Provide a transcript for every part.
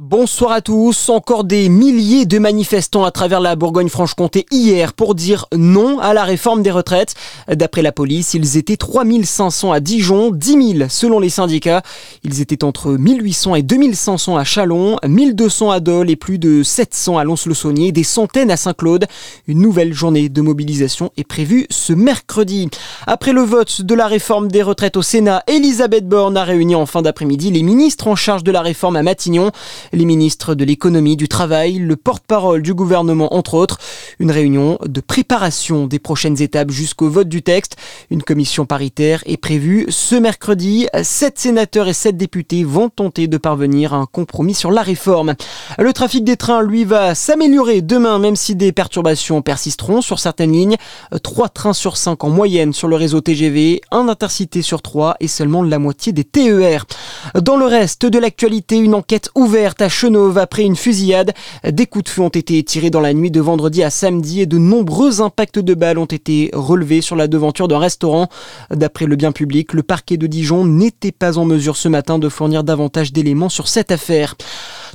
Bonsoir à tous. Encore des milliers de manifestants à travers la Bourgogne-Franche-Comté hier pour dire non à la réforme des retraites. D'après la police, ils étaient 3500 à Dijon, 10 000 selon les syndicats. Ils étaient entre 1800 et 2500 à Chalon, 1200 à Dole et plus de 700 à Lons-le-Saunier, des centaines à Saint-Claude. Une nouvelle journée de mobilisation est prévue ce mercredi. Après le vote de la réforme des retraites au Sénat, Elisabeth Borne a réuni en fin d'après-midi les ministres en charge de la réforme à Matignon les ministres de l'économie, du travail, le porte-parole du gouvernement entre autres. Une réunion de préparation des prochaines étapes jusqu'au vote du texte. Une commission paritaire est prévue ce mercredi. Sept sénateurs et sept députés vont tenter de parvenir à un compromis sur la réforme. Le trafic des trains, lui, va s'améliorer demain, même si des perturbations persisteront sur certaines lignes. Trois trains sur cinq en moyenne sur le réseau TGV, un intercité sur trois et seulement la moitié des TER. Dans le reste de l'actualité, une enquête ouverte à Chenauve après une fusillade. Des coups de feu ont été tirés dans la nuit de vendredi à samedi et de nombreux impacts de balles ont été relevés sur la devanture d'un restaurant. D'après le bien public, le parquet de Dijon n'était pas en mesure ce matin de fournir davantage d'éléments sur cette affaire.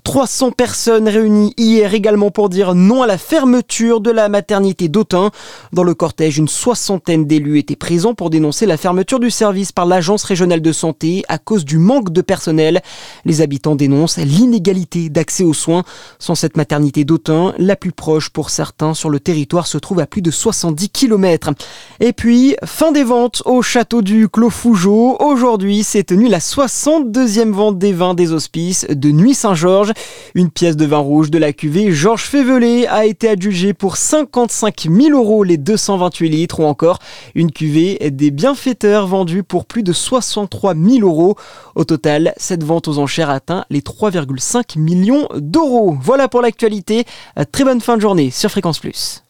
300 personnes réunies hier également pour dire non à la fermeture de la maternité d'Autun. Dans le cortège, une soixantaine d'élus étaient présents pour dénoncer la fermeture du service par l'Agence régionale de santé à cause du manque de personnel. Les habitants dénoncent l'inégalité d'accès aux soins. Sans cette maternité d'Autun, la plus proche pour certains sur le territoire se trouve à plus de 70 km. Et puis, fin des ventes au château du Clos Fougeot. Aujourd'hui s'est tenue la 62e vente des vins des hospices de Nuit Saint-Georges. Une pièce de vin rouge de la cuvée Georges Févelé a été adjugée pour 55 000 euros les 228 litres ou encore une cuvée des bienfaiteurs vendue pour plus de 63 000 euros. Au total, cette vente aux enchères atteint les 3,5 millions d'euros. Voilà pour l'actualité. Très bonne fin de journée sur Fréquence Plus.